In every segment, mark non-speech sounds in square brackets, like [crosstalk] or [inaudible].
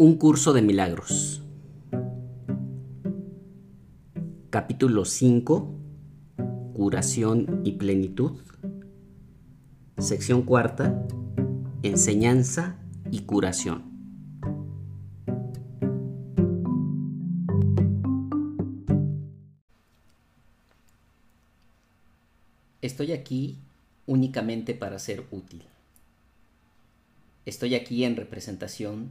Un curso de milagros. Capítulo 5. Curación y plenitud. Sección cuarta. Enseñanza y curación. Estoy aquí únicamente para ser útil. Estoy aquí en representación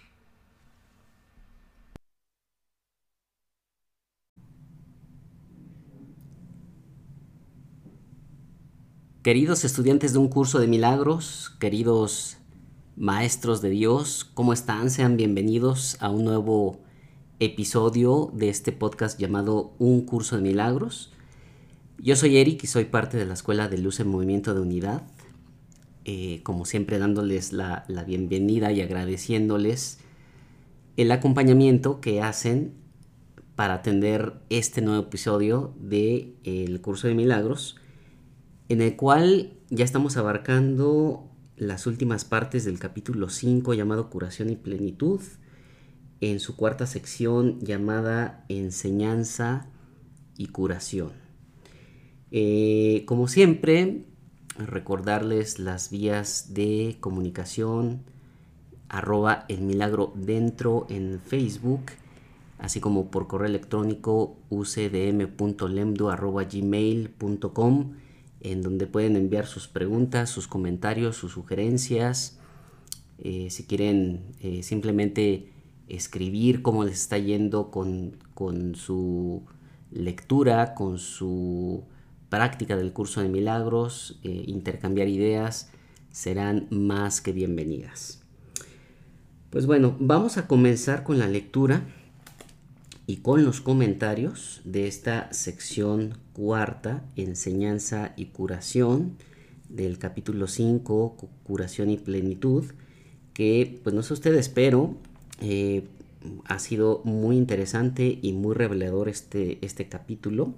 Queridos estudiantes de un curso de milagros, queridos maestros de Dios, ¿cómo están? Sean bienvenidos a un nuevo episodio de este podcast llamado Un curso de milagros. Yo soy Eric y soy parte de la Escuela de Luz en Movimiento de Unidad. Eh, como siempre dándoles la, bienvenida y agradeciéndoles el acompañamiento que hacen para atender este nuevo episodio del el curso de milagros en el cual ya estamos abarcando las últimas partes del capítulo 5 llamado Curación y Plenitud, en su cuarta sección llamada Enseñanza y Curación. Eh, como siempre, recordarles las vías de comunicación, arroba el milagro dentro en Facebook, así como por correo electrónico ucdm.lemdu en donde pueden enviar sus preguntas, sus comentarios, sus sugerencias. Eh, si quieren eh, simplemente escribir cómo les está yendo con, su lectura, con su práctica del curso de milagros, eh, intercambiar ideas, serán más que bienvenidas. Pues bueno, vamos a comenzar con la lectura y con los comentarios de esta sección cuarta, enseñanza y curación, del capítulo 5, curación y plenitud, que pues no sé ustedes, pero eh, ha sido muy interesante y muy revelador este, este capítulo.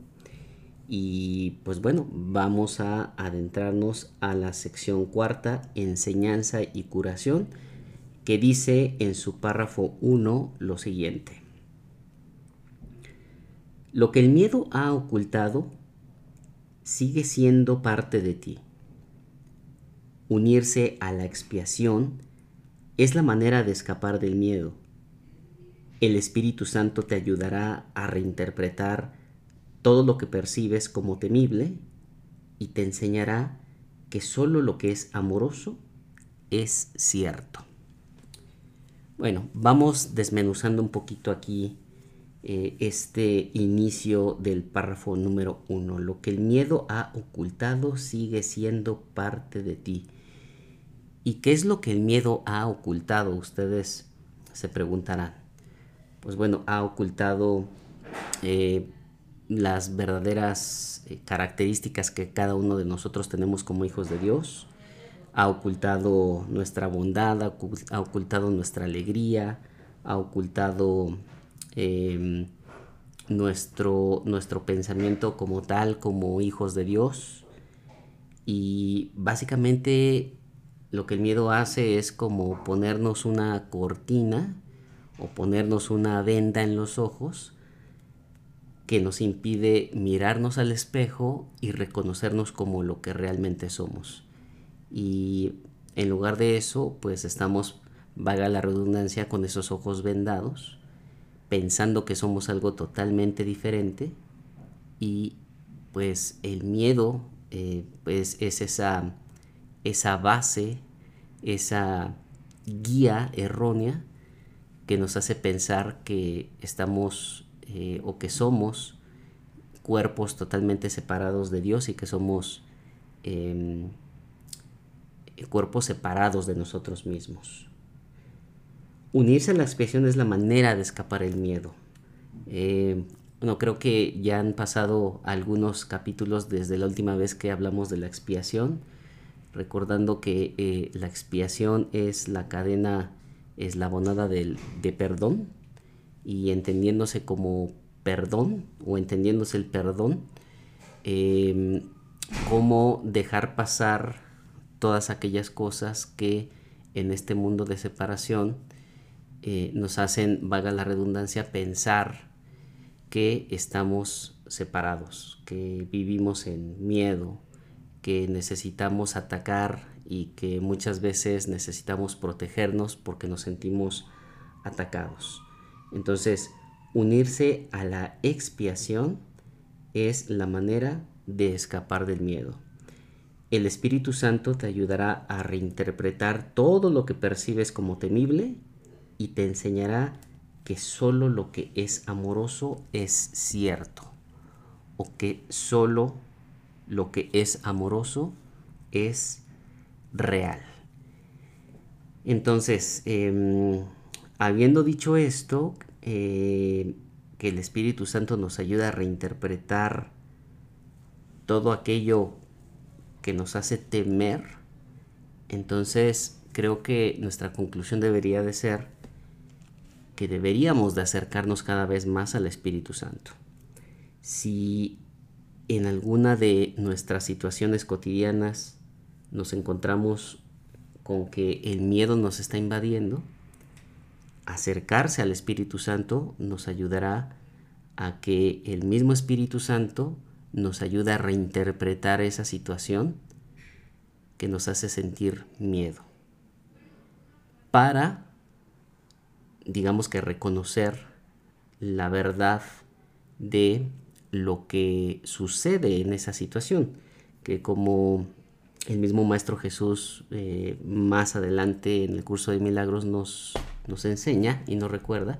Y pues bueno, vamos a adentrarnos a la sección cuarta, enseñanza y curación, que dice en su párrafo 1 lo siguiente. Lo que el miedo ha ocultado sigue siendo parte de ti. Unirse a la expiación es la manera de escapar del miedo. El Espíritu Santo te ayudará a reinterpretar todo lo que percibes como temible y te enseñará que solo lo que es amoroso es cierto. Bueno, vamos desmenuzando un poquito aquí eh, este inicio del párrafo número uno. Lo que el miedo ha ocultado sigue siendo parte de ti. ¿Y qué es lo que el miedo ha ocultado? Ustedes se preguntarán. Pues bueno, ha ocultado eh, las verdaderas eh, características que cada uno de nosotros tenemos como hijos de Dios. Ha ocultado nuestra bondad, ha ocultado nuestra alegría, ha ocultado Em, nuestro, nuestro pensamiento como tal, como hijos de Dios. Y básicamente lo que el miedo hace es como ponernos una cortina o ponernos una venda en los ojos que nos impide mirarnos al espejo y reconocernos como lo que realmente somos. Y en lugar de eso, pues estamos, vaga la redundancia, con esos ojos vendados pensando que somos algo totalmente diferente y pues el miedo eh, pues es esa, esa base, esa guía errónea que nos hace pensar que estamos eh, o que somos cuerpos totalmente separados de Dios y que somos em, cuerpos separados de nosotros mismos. Unirse a la expiación es la manera de escapar el miedo. Eh, bueno, creo que ya han pasado algunos capítulos desde la última vez que hablamos de la expiación, recordando que eh, la expiación es la cadena eslabonada del, de perdón y entendiéndose como perdón o entendiéndose el perdón, em, cómo dejar pasar todas aquellas cosas que en este mundo de separación eh, nos hacen, valga la redundancia, pensar que estamos separados, que vivimos en miedo, que necesitamos atacar y que muchas veces necesitamos protegernos porque nos sentimos atacados. Entonces, unirse a la expiación es la manera de escapar del miedo. El Espíritu Santo te ayudará a reinterpretar todo lo que percibes como temible y te enseñará que solo lo que es amoroso es cierto o que solo lo que es amoroso es real. Entonces, em, habiendo dicho esto, eh, que el Espíritu Santo nos ayuda a reinterpretar todo aquello que nos hace temer, entonces creo que nuestra conclusión debería de ser que deberíamos de acercarnos cada vez más al Espíritu Santo. Si en alguna de nuestras situaciones cotidianas nos encontramos con que el miedo nos está invadiendo, acercarse al Espíritu Santo nos ayudará a que el mismo Espíritu Santo nos ayude a reinterpretar esa situación que nos hace sentir miedo. Para digamos que reconocer la verdad de lo que sucede en esa situación, que como el mismo Maestro Jesús eh, más adelante en el curso de milagros nos, nos enseña y nos recuerda,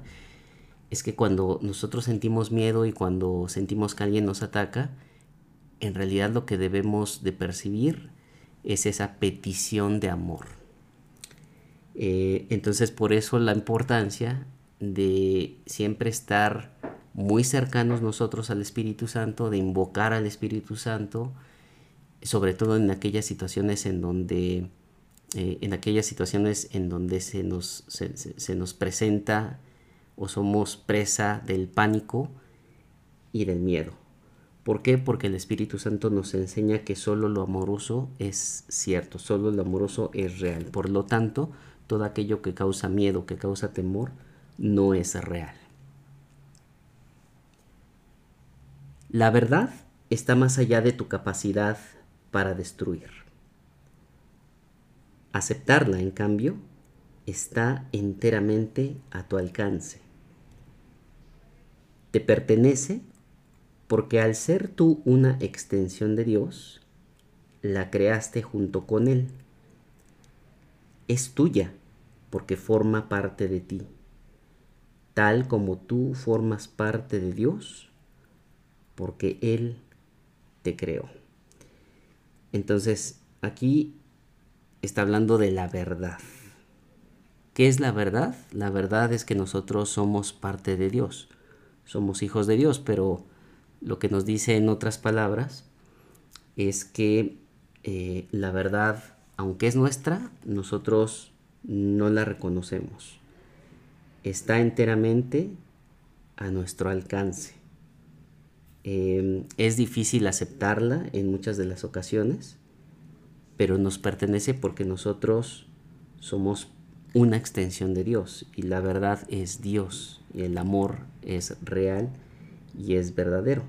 es que cuando nosotros sentimos miedo y cuando sentimos que alguien nos ataca, en realidad lo que debemos de percibir es esa petición de amor eh, entonces por eso la importancia de siempre estar muy cercanos nosotros al Espíritu Santo, de invocar al Espíritu Santo, sobre todo en aquellas situaciones en donde, eh, en aquellas situaciones en donde se nos, se nos presenta o somos presa del pánico y del miedo. ¿Por qué? Porque el Espíritu Santo nos enseña que solo lo amoroso es cierto, solo lo amoroso es real. Por lo tanto, todo aquello que causa miedo, que causa temor, no es real. La verdad está más allá de tu capacidad para destruir. Aceptarla, en cambio, está enteramente a tu alcance. Te pertenece porque al ser tú una extensión de Dios, la creaste junto con Él es tuya porque forma parte de ti. Tal como tú formas parte de Dios porque Él te creó. Entonces, aquí está hablando de la verdad. ¿Qué es la verdad? La verdad es que nosotros somos parte de Dios. Somos hijos de Dios, pero lo que nos dice en otras palabras es que eh, la verdad aunque es nuestra, nosotros no la reconocemos. Está enteramente a nuestro alcance. Em, es difícil aceptarla en muchas de las ocasiones, pero nos pertenece porque nosotros somos una extensión de Dios y la verdad es Dios y el amor es real y es verdadero.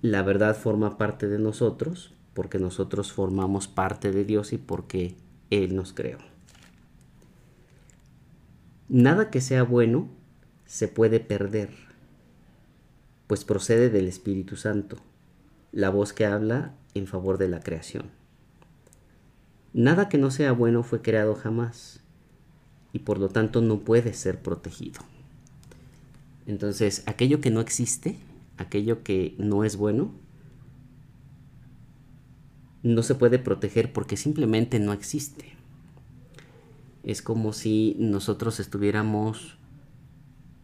La verdad forma parte de nosotros porque nosotros formamos parte de Dios y porque Él nos creó. Nada que sea bueno se puede perder, pues procede del Espíritu Santo, la voz que habla en favor de la creación. Nada que no sea bueno fue creado jamás y por lo tanto no puede ser protegido. Entonces, aquello que no existe, aquello que no es bueno, no se puede proteger porque simplemente no existe. Es como si nosotros estuviéramos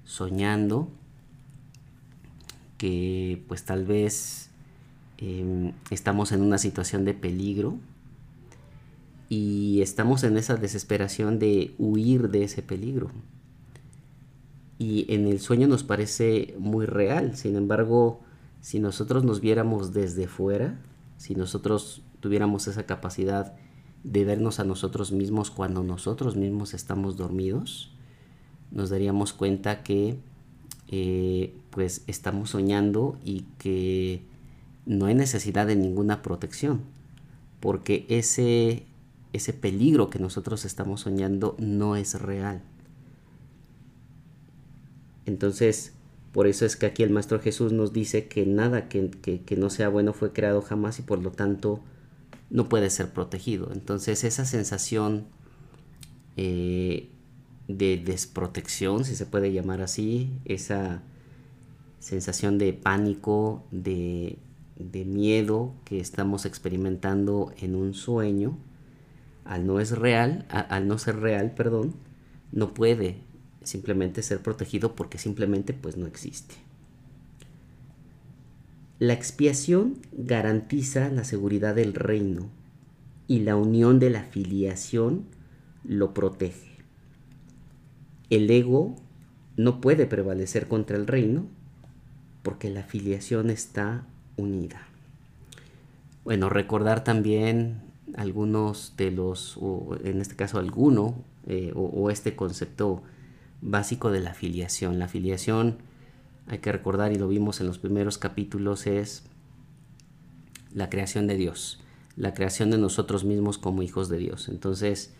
soñando que pues tal vez em, estamos en una situación de peligro y estamos en esa desesperación de huir de ese peligro. Y en el sueño nos parece muy real, sin embargo, si nosotros nos viéramos desde fuera, si nosotros tuviéramos esa capacidad de vernos a nosotros mismos cuando nosotros mismos estamos dormidos, nos daríamos cuenta que eh, pues estamos soñando y que no hay necesidad de ninguna protección, porque ese ese peligro que nosotros estamos soñando no es real. Entonces, por eso es que aquí el Maestro Jesús nos dice que nada que, no sea bueno fue creado jamás y por lo tanto no puede ser protegido. Entonces esa sensación eh, de desprotección, si se puede llamar así, esa sensación de pánico, de miedo que estamos experimentando en un sueño, al no es real, al no ser real, perdón, no puede simplemente ser protegido porque simplemente pues no existe. La expiación garantiza la seguridad del reino y la unión de la filiación lo protege. El ego no puede prevalecer contra el reino porque la filiación está unida. Bueno, recordar también algunos de los, o en este caso alguno, eh, o, este concepto básico de la afiliación. La afiliación, hay que recordar, y lo vimos en los primeros capítulos, es la creación de Dios, la creación de nosotros mismos como hijos de Dios. Entonces,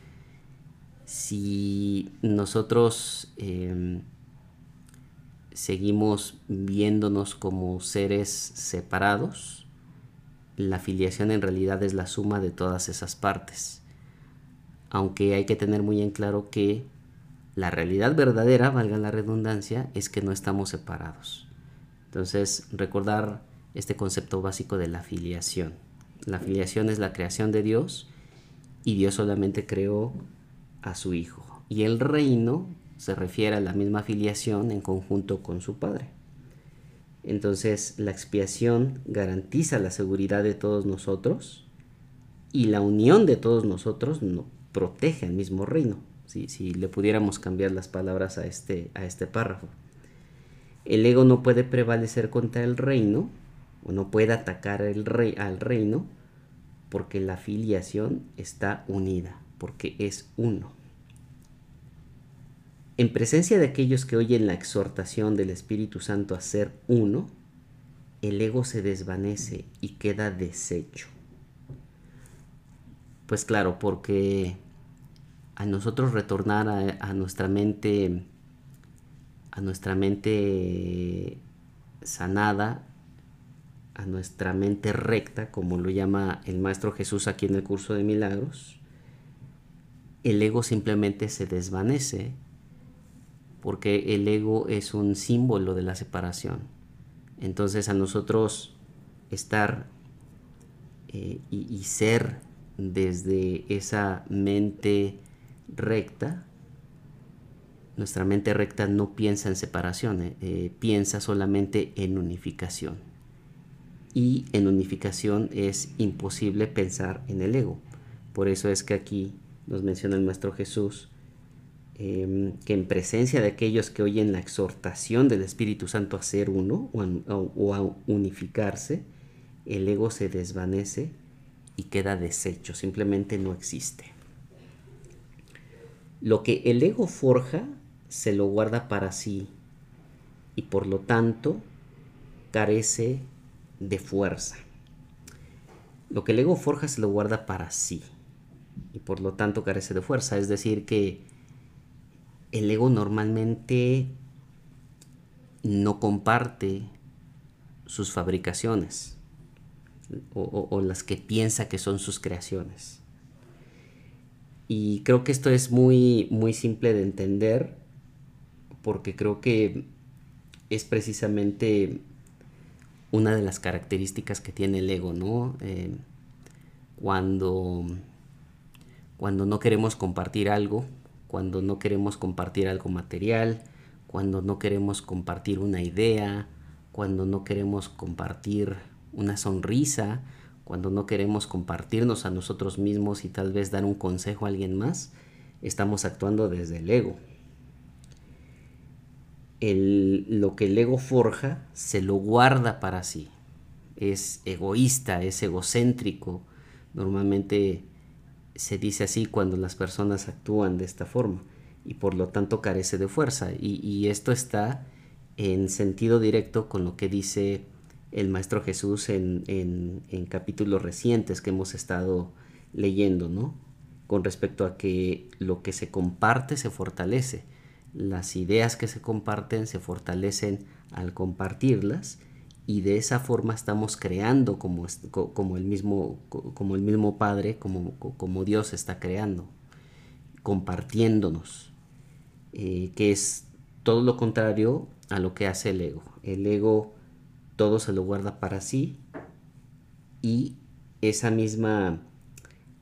si nosotros em, seguimos viéndonos como seres separados, la filiación en realidad es la suma de todas esas partes. Aunque hay que tener muy en claro que la realidad verdadera, valga la redundancia, es que no estamos separados. Entonces, recordar este concepto básico de la filiación. La filiación es la creación de Dios y Dios solamente creó a su Hijo. Y el reino se refiere a la misma filiación en conjunto con su Padre. Entonces la expiación garantiza la seguridad de todos nosotros y la unión de todos nosotros no, protege al mismo reino. Si, si le pudiéramos cambiar las palabras a este, a este párrafo. El ego no puede prevalecer contra el reino o no puede atacar el rey, al reino porque la filiación está unida, porque es uno. En presencia de aquellos que oyen la exhortación del Espíritu Santo a ser uno, el ego se desvanece y queda deshecho. Pues claro, porque a nosotros retornar a, nuestra mente, a nuestra mente sanada, a nuestra mente recta, como lo llama el Maestro Jesús aquí en el curso de milagros, el ego simplemente se desvanece porque el ego es un símbolo de la separación. Entonces a nosotros estar eh, y, ser desde esa mente recta, nuestra mente recta no piensa en separación, eh, eh, piensa solamente en unificación. Y en unificación es imposible pensar en el ego. Por eso es que aquí nos menciona el Maestro Jesús Em, que en presencia de aquellos que oyen la exhortación del Espíritu Santo a ser uno o a, unificarse, el ego se desvanece y queda deshecho, simplemente no existe. Lo que el ego forja se lo guarda para sí y por lo tanto carece de fuerza. Lo que el ego forja se lo guarda para sí y por lo tanto carece de fuerza, es decir que el ego normalmente no comparte sus fabricaciones o, las que piensa que son sus creaciones. Y creo que esto es muy, muy simple de entender porque creo que es precisamente una de las características que tiene el ego, ¿no? Eh, cuando, cuando no queremos compartir algo, cuando no queremos compartir algo material, cuando no queremos compartir una idea cuando no queremos compartir una sonrisa, cuando no queremos compartirnos a nosotros mismos y tal vez dar un consejo a alguien más, estamos actuando desde el ego. lo que el ego forja se lo guarda para sí. Es egoísta, es egocéntrico. Normalmente se dice así cuando las personas actúan de esta forma y por lo tanto carece de fuerza. Y, esto está en sentido directo con lo que dice el Maestro Jesús en, en, capítulos recientes que hemos estado leyendo, ¿no? Con respecto a que lo que se comparte se fortalece. Las ideas que se comparten se fortalecen al compartirlas y de esa forma estamos creando como, como, el, mismo, como el mismo Padre, como, como Dios está creando, compartiéndonos, eh, que es todo lo contrario a lo que hace el ego. El ego todo se lo guarda para sí y esa misma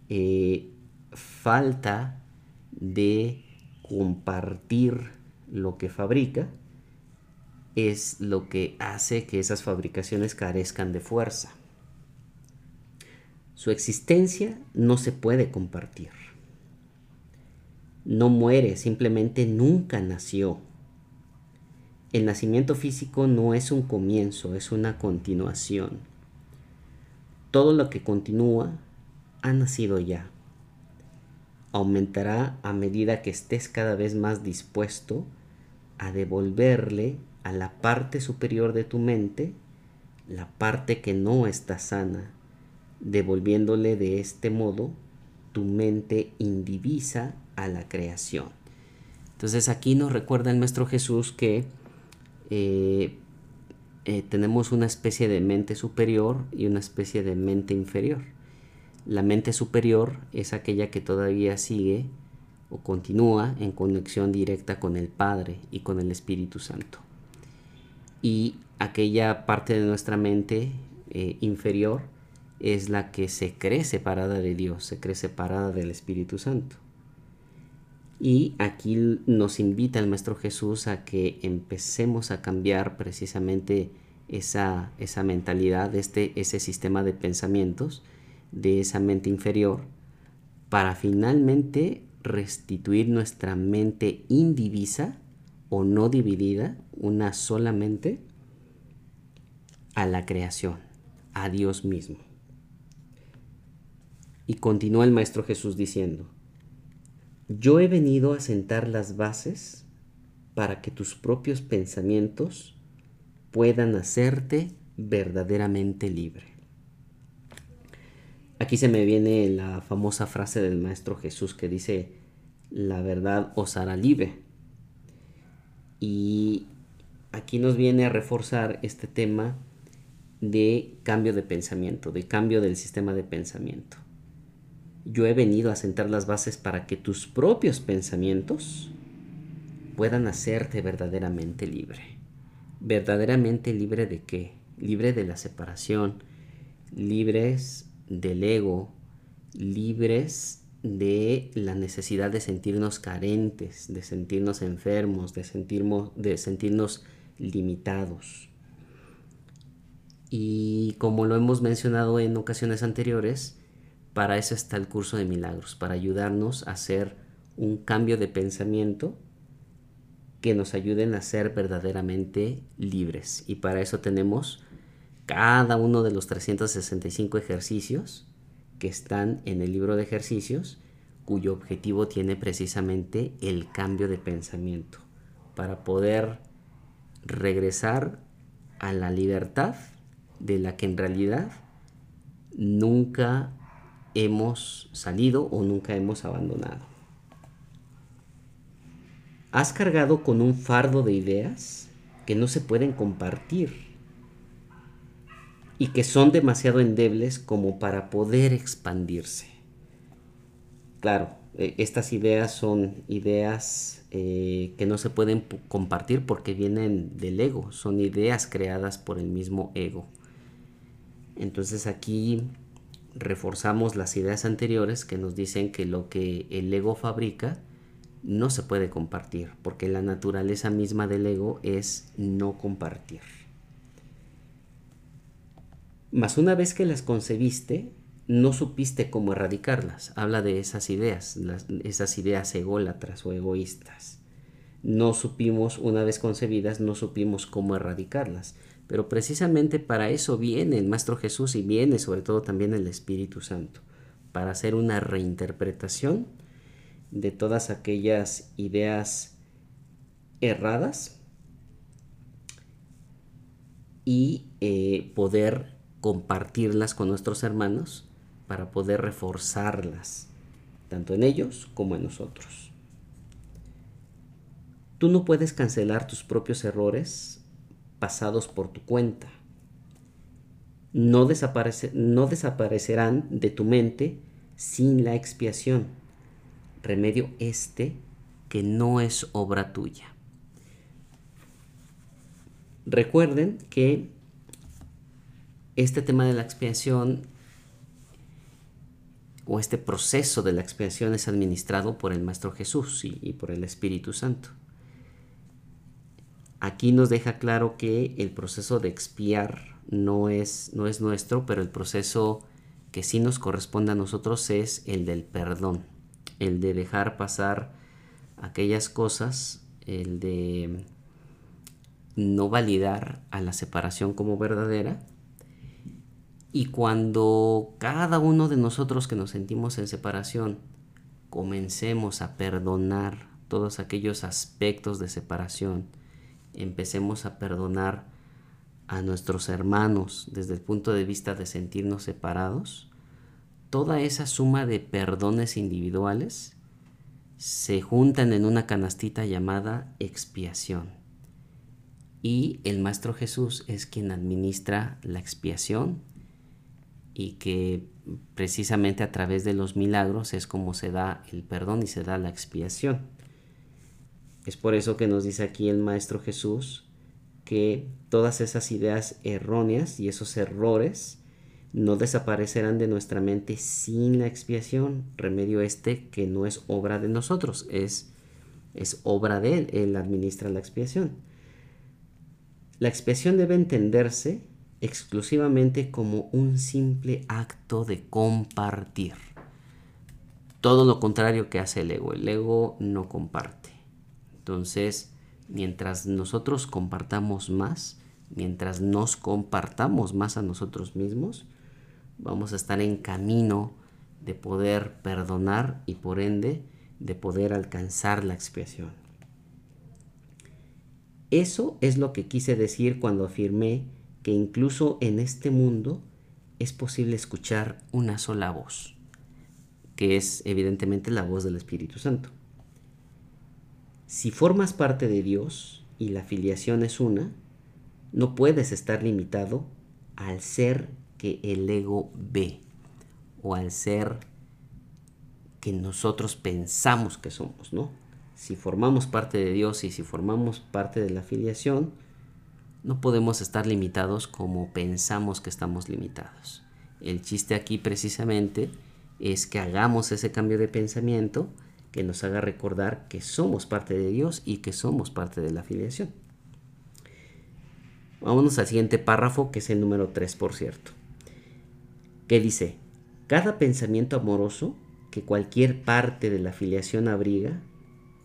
eh, falta de compartir lo que fabrica, es lo que hace que esas fabricaciones carezcan de fuerza. Su existencia no se puede compartir. No muere, simplemente nunca nació. El nacimiento físico no es un comienzo, es una continuación. Todo lo que continúa ha nacido ya. Aumentará a medida que estés cada vez más dispuesto a devolverle a la parte superior de tu mente, la parte que no está sana, devolviéndole de este modo tu mente indivisa a la creación. Entonces aquí nos recuerda el Maestro Jesús que eh, eh, tenemos una especie de mente superior y una especie de mente inferior. La mente superior es aquella que todavía sigue o continúa en conexión directa con el Padre y con el Espíritu Santo y aquella parte de nuestra mente eh, inferior es la que se cree separada de Dios, se cree separada del Espíritu Santo. Y aquí nos invita el Maestro Jesús a que empecemos a cambiar precisamente esa, esa mentalidad, este, ese sistema de pensamientos de esa mente inferior, para finalmente restituir nuestra mente indivisa o no dividida, una solamente, a la creación, a Dios mismo. Y continúa el Maestro Jesús diciendo, yo he venido a sentar las bases para que tus propios pensamientos puedan hacerte verdaderamente libre. Aquí se me viene la famosa frase del Maestro Jesús que dice, la verdad os hará libre. Y aquí nos viene a reforzar este tema de cambio de pensamiento, de cambio del sistema de pensamiento. Yo he venido a sentar las bases para que tus propios pensamientos puedan hacerte verdaderamente libre. ¿Verdaderamente libre de qué? Libre de la separación, libres del ego, libres de la necesidad de sentirnos carentes, de sentirnos enfermos, de, sentirnos, de sentirnos limitados. Y como lo hemos mencionado en ocasiones anteriores, para eso está el curso de milagros, para ayudarnos a hacer un cambio de pensamiento que nos ayuden a ser verdaderamente libres. Y para eso tenemos cada uno de los 365 ejercicios que están en el libro de ejercicios, cuyo objetivo tiene precisamente el cambio de pensamiento, para poder regresar a la libertad de la que en realidad nunca hemos salido o nunca hemos abandonado. Has cargado con un fardo de ideas que no se pueden compartir y que son demasiado endebles como para poder expandirse. Claro, eh, estas ideas son ideas eh, que no se pueden compartir porque vienen del ego, son ideas creadas por el mismo ego. Entonces aquí reforzamos las ideas anteriores que nos dicen que lo que el ego fabrica no se puede compartir, porque la naturaleza misma del ego es no compartir. Mas una vez que las concebiste, no supiste cómo erradicarlas. Habla de esas ideas, esas ideas ególatras o egoístas. No supimos, una vez concebidas, no supimos cómo erradicarlas. Pero precisamente para eso viene el Maestro Jesús y viene sobre todo también el Espíritu Santo, para hacer una reinterpretación de todas aquellas ideas erradas y eh, poder compartirlas con nuestros hermanos para poder reforzarlas, tanto en ellos como en nosotros. Tú no puedes cancelar tus propios errores pasados por tu cuenta. No, no desaparecerán de tu mente sin la expiación. Remedio este que no es obra tuya. Recuerden que este tema de la expiación o este proceso de la expiación es administrado por el Maestro Jesús y, por el Espíritu Santo. Aquí nos deja claro que el proceso de expiar no es, no es nuestro, pero el proceso que sí nos corresponde a nosotros es el del perdón, el de dejar pasar aquellas cosas, el de no validar a la separación como verdadera. Y cuando cada uno de nosotros que nos sentimos en separación comencemos a perdonar todos aquellos aspectos de separación, empecemos a perdonar a nuestros hermanos desde el punto de vista de sentirnos separados, toda esa suma de perdones individuales se juntan en una canastita llamada expiación. Y el Maestro Jesús es quien administra la expiación y que precisamente a través de los milagros es como se da el perdón y se da la expiación. Es por eso que nos dice aquí el Maestro Jesús que todas esas ideas erróneas y esos errores no desaparecerán de nuestra mente sin la expiación, remedio este que no es obra de nosotros, es, es obra de Él, Él administra la expiación. La expiación debe entenderse exclusivamente como un simple acto de compartir. Todo lo contrario que hace el ego. El ego no comparte. Entonces, mientras nosotros compartamos más, mientras nos compartamos más a nosotros mismos, vamos a estar en camino de poder perdonar y por ende de poder alcanzar la expiación. Eso es lo que quise decir cuando afirmé que incluso en este mundo es posible escuchar una sola voz, que es evidentemente la voz del Espíritu Santo. Si formas parte de Dios y la filiación es una, no puedes estar limitado al ser que el ego ve o al ser que nosotros pensamos que somos, ¿no? Si formamos parte de Dios y si formamos parte de la filiación, no podemos estar limitados como pensamos que estamos limitados. El chiste aquí precisamente es que hagamos ese cambio de pensamiento que nos haga recordar que somos parte de Dios y que somos parte de la afiliación. Vámonos al siguiente párrafo, que es el número 3, por cierto, que dice, cada pensamiento amoroso que cualquier parte de la afiliación abriga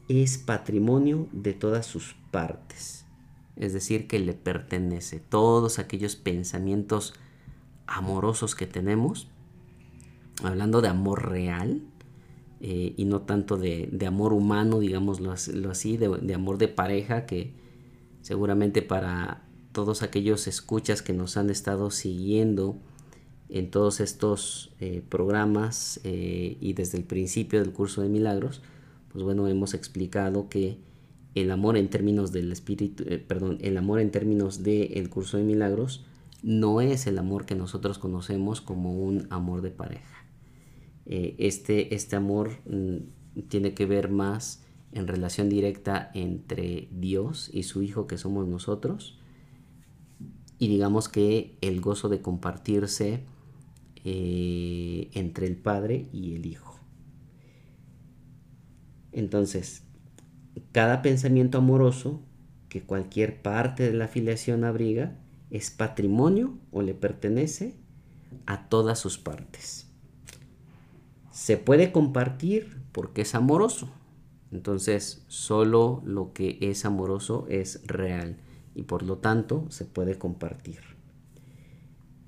es patrimonio de todas sus partes es decir, que le pertenece. Todos aquellos pensamientos amorosos que tenemos, hablando de amor real eh, y no tanto de, amor humano, digámoslo así, de, amor de pareja, que seguramente para todos aquellos escuchas que nos han estado siguiendo en todos estos eh, programas eh, y desde el principio del curso de milagros, pues bueno, hemos explicado que el amor en términos del espíritu, perdón, el amor en términos del curso de milagros no es el amor que nosotros conocemos como un amor de pareja. Eh, este, este amor mm, tiene que ver más en relación directa entre Dios y su Hijo que somos nosotros. Y digamos que el gozo de compartirse eh, entre el Padre y el Hijo. Entonces, cada pensamiento amoroso que cualquier parte de la afiliación abriga es patrimonio o le pertenece a todas sus partes. Se puede compartir porque es amoroso. Entonces, solo lo que es amoroso es real y por lo tanto se puede compartir.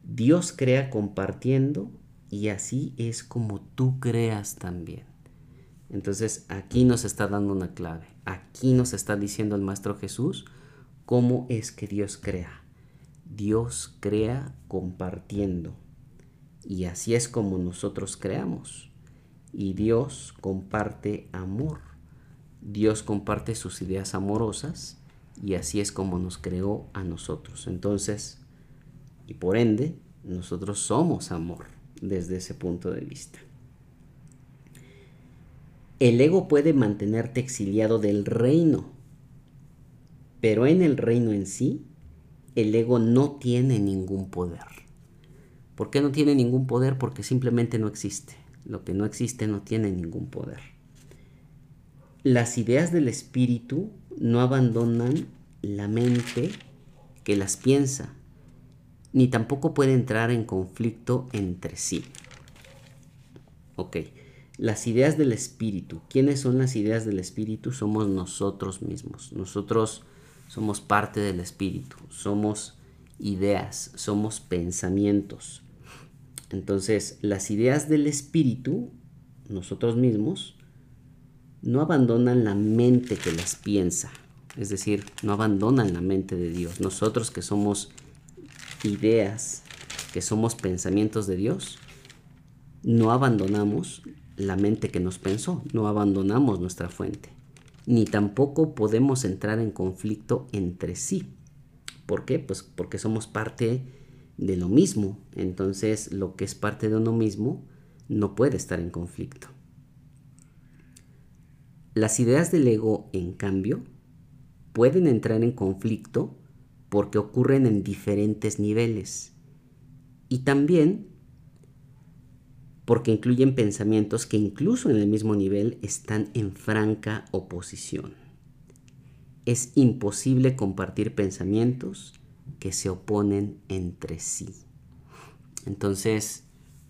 Dios crea compartiendo y así es como tú creas también. Entonces aquí nos está dando una clave. Aquí nos está diciendo el Maestro Jesús cómo es que Dios crea. Dios crea compartiendo. Y así es como nosotros creamos. Y Dios comparte amor. Dios comparte sus ideas amorosas y así es como nos creó a nosotros. Entonces, y por ende, nosotros somos amor desde ese punto de vista. El ego puede mantenerte exiliado del reino, pero en el reino en sí, el ego no tiene ningún poder. ¿Por qué no tiene ningún poder? Porque simplemente no existe. Lo que no existe no tiene ningún poder. Las ideas del espíritu no abandonan la mente que las piensa, ni tampoco puede entrar en conflicto entre sí. Ok, las ideas del espíritu. ¿Quiénes son las ideas del espíritu? Somos nosotros mismos. Nosotros somos parte del espíritu, somos ideas, somos pensamientos. Entonces, las ideas del espíritu, nosotros mismos, no abandonan la mente que las piensa. Es decir, no abandonan la mente de Dios. Nosotros que somos ideas, que somos pensamientos de Dios, no abandonamos la mente que nos pensó, no abandonamos nuestra fuente, ni tampoco podemos entrar en conflicto entre sí. ¿Por qué? Pues porque somos parte de lo mismo, entonces lo que es parte de uno mismo no puede estar en conflicto. Las ideas del ego, en cambio, pueden entrar en conflicto porque ocurren en diferentes niveles y también porque incluyen pensamientos que incluso en el mismo nivel están en franca oposición. Es imposible compartir pensamientos que se oponen entre sí. Entonces,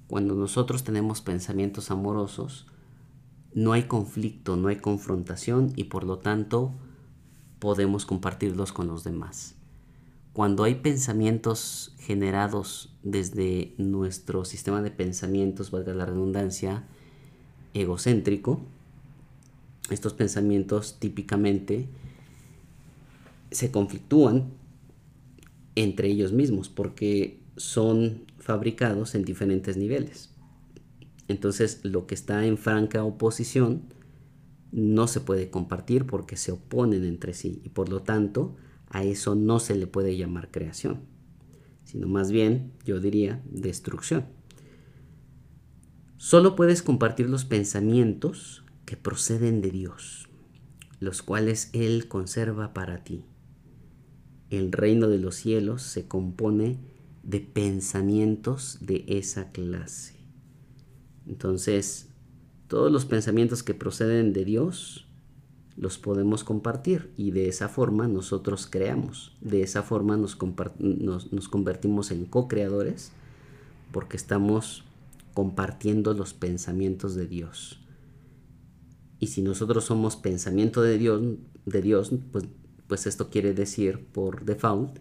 cuando nosotros tenemos pensamientos amorosos, no hay conflicto, no hay confrontación y por lo tanto podemos compartirlos con los demás. Cuando hay pensamientos generados desde nuestro sistema de pensamientos, valga la redundancia, egocéntrico, estos pensamientos típicamente se conflictúan entre ellos mismos porque son fabricados en diferentes niveles. Entonces lo que está en franca oposición no se puede compartir porque se oponen entre sí y por lo tanto a eso no se le puede llamar creación, sino más bien yo diría destrucción. Solo puedes compartir los pensamientos que proceden de Dios, los cuales Él conserva para ti. El reino de los cielos se compone de pensamientos de esa clase. Entonces, todos los pensamientos que proceden de Dios los podemos compartir y de esa forma nosotros creamos, de esa forma nos, convertimos en co-creadores porque estamos compartiendo los pensamientos de Dios. Y si nosotros somos pensamiento de Dios, de Dios pues, pues esto quiere decir por default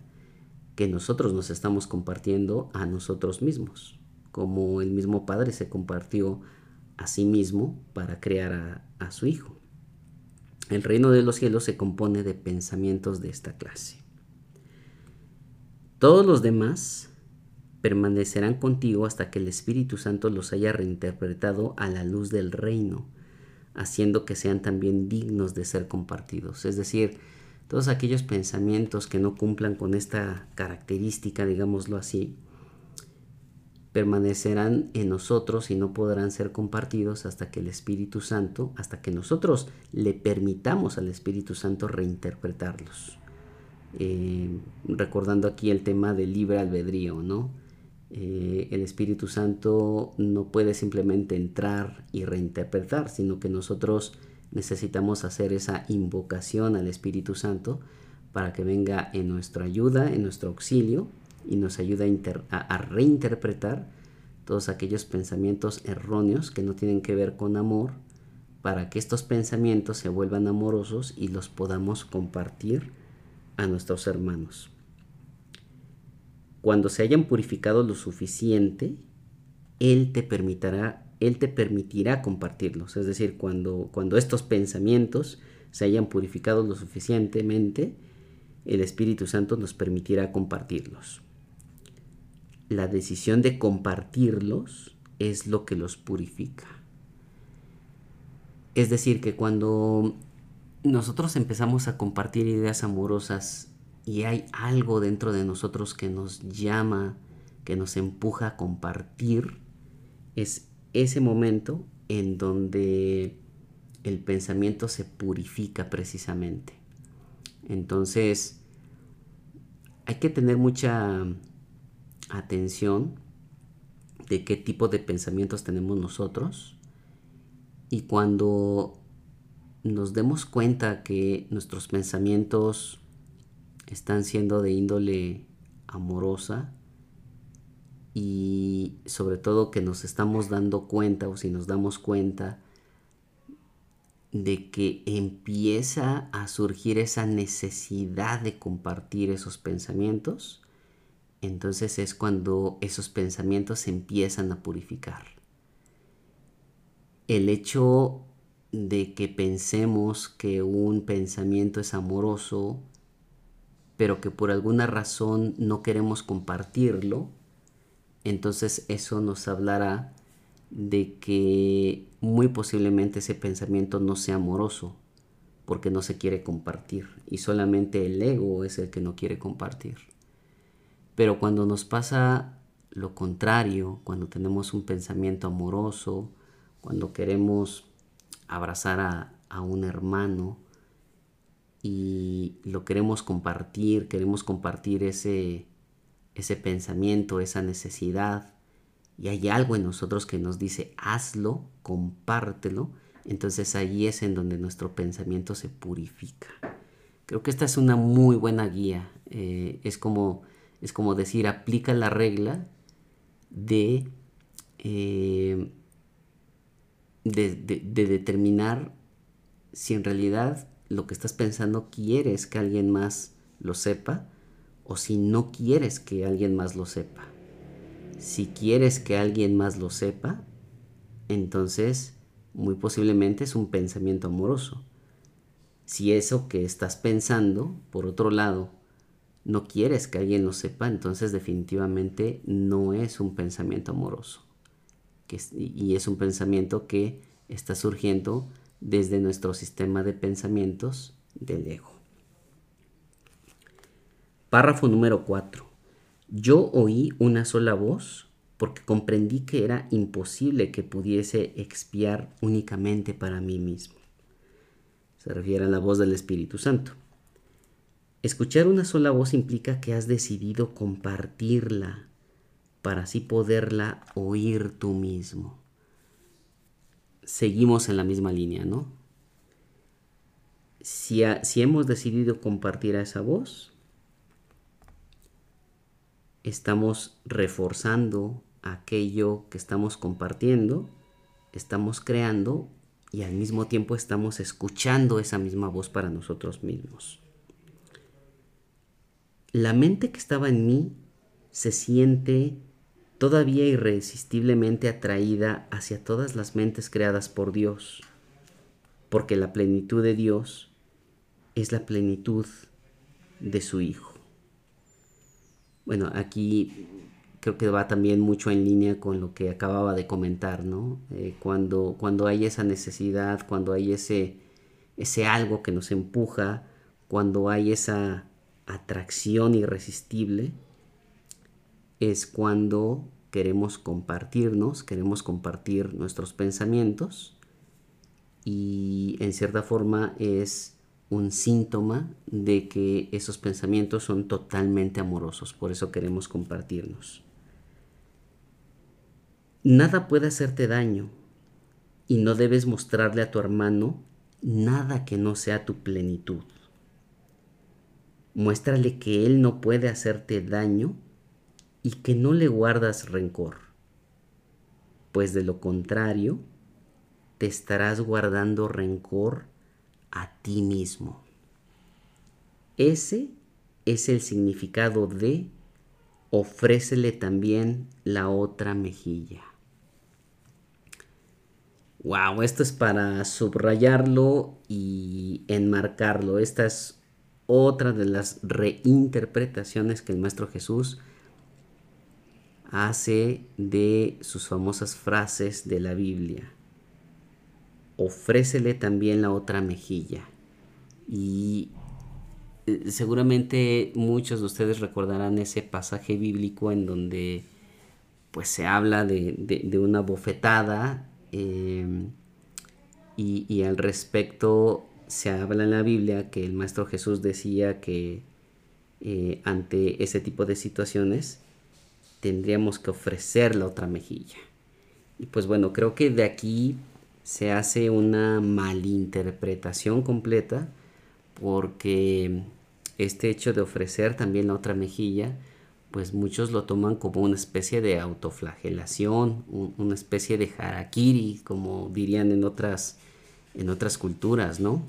que nosotros nos estamos compartiendo a nosotros mismos, como el mismo Padre se compartió a sí mismo para crear a, su Hijo. El reino de los cielos se compone de pensamientos de esta clase. Todos los demás permanecerán contigo hasta que el Espíritu Santo los haya reinterpretado a la luz del reino, haciendo que sean también dignos de ser compartidos. Es decir, todos aquellos pensamientos que no cumplan con esta característica, digámoslo así, permanecerán en nosotros y no podrán ser compartidos hasta que el Espíritu Santo, hasta que nosotros le permitamos al Espíritu Santo reinterpretarlos. Eh, recordando aquí el tema del libre albedrío, ¿no? Eh, el Espíritu Santo no puede simplemente entrar y reinterpretar, sino que nosotros necesitamos hacer esa invocación al Espíritu Santo para que venga en nuestra ayuda, en nuestro auxilio y nos ayude a, reinterpretar todos aquellos pensamientos erróneos que no tienen que ver con amor, para que estos pensamientos se vuelvan amorosos y los podamos compartir a nuestros hermanos. Cuando se hayan purificado lo suficiente, Él te permitirá, Él te permitirá compartirlos. Es decir, cuando, cuando estos pensamientos se hayan purificado lo suficientemente, el Espíritu Santo nos permitirá compartirlos. La decisión de compartirlos es lo que los purifica. Es decir, que cuando nosotros empezamos a compartir ideas amorosas y hay algo dentro de nosotros que nos llama, que nos empuja a compartir, es ese momento en donde el pensamiento se purifica precisamente. Entonces, hay que tener mucha atención de qué tipo de pensamientos tenemos nosotros y cuando nos demos cuenta que nuestros pensamientos están siendo de índole amorosa y sobre todo que nos estamos dando cuenta o si nos damos cuenta de que empieza a surgir esa necesidad de compartir esos pensamientos, entonces es cuando esos pensamientos se empiezan a purificar. El hecho de que pensemos que un pensamiento es amoroso, pero que por alguna razón no queremos compartirlo, entonces eso nos hablará de que muy posiblemente ese pensamiento no sea amoroso porque no se quiere compartir y solamente el ego es el que no quiere compartir. Pero cuando nos pasa lo contrario, cuando tenemos un pensamiento amoroso, cuando queremos abrazar a, a un hermano y lo queremos compartir, queremos compartir ese, ese pensamiento, esa necesidad, y hay algo en nosotros que nos dice, hazlo, compártelo, entonces ahí es en donde nuestro pensamiento se purifica. Creo que esta es una muy buena guía. Eh, es, como, es como decir, aplica la regla eh, de, de determinar si en realidad lo que estás pensando quieres que alguien más lo sepa o si no quieres que alguien más lo sepa. Si quieres que alguien más lo sepa, entonces muy posiblemente es un pensamiento amoroso. Si eso que estás pensando, por otro lado, no quieres que alguien lo sepa, entonces definitivamente no es un pensamiento amoroso. y es un pensamiento que está surgiendo desde nuestro sistema de pensamientos del ego. Párrafo número 4. Yo oí una sola voz porque comprendí que era imposible que pudiese expiar únicamente para mí mismo. Se refiere a la voz del Espíritu Santo. Escuchar una sola voz implica que has decidido compartirla para así poderla oír tú mismo. Seguimos en la misma línea, ¿no? Si, si hemos decidido compartir a esa voz, estamos reforzando aquello que estamos compartiendo, estamos creando y al mismo tiempo estamos escuchando esa misma voz para nosotros mismos. La mente que estaba en mí se siente todavía irresistiblemente atraída hacia todas las mentes creadas por Dios, porque la plenitud de Dios es la plenitud de su Hijo. Bueno, aquí creo que va también mucho en línea con lo que acababa de comentar, ¿no? Eh, cuando, cuando hay esa necesidad, cuando hay ese, ese algo que nos empuja, cuando hay esa atracción irresistible, es cuando queremos compartirnos, queremos compartir nuestros pensamientos y en cierta forma es un síntoma de que esos pensamientos son totalmente amorosos, por eso queremos compartirnos. Nada puede hacerte daño y no debes mostrarle a tu hermano nada que no sea tu plenitud. Muéstrale que Él no puede hacerte daño y que no le guardas rencor, pues de lo contrario, te estarás guardando rencor a ti mismo. Ese es el significado de ofrécele también la otra mejilla. Wow, esto es para subrayarlo y enmarcarlo. Esta es otra de las reinterpretaciones que el Maestro Jesús hace de sus famosas frases de la Biblia. Ofrécele también la otra mejilla. Y eh, seguramente muchos de ustedes recordarán ese pasaje bíblico en donde pues se habla de, una bofetada em, y, al respecto se habla en la Biblia que el Maestro Jesús decía que eh, ante ese tipo de situaciones tendríamos que ofrecer la otra mejilla. Y pues bueno, creo que de aquí se hace una malinterpretación completa porque este hecho de ofrecer también la otra mejilla, pues muchos lo toman como una especie de autoflagelación, una especie de harakiri, como dirían en otras, en otras culturas, ¿no?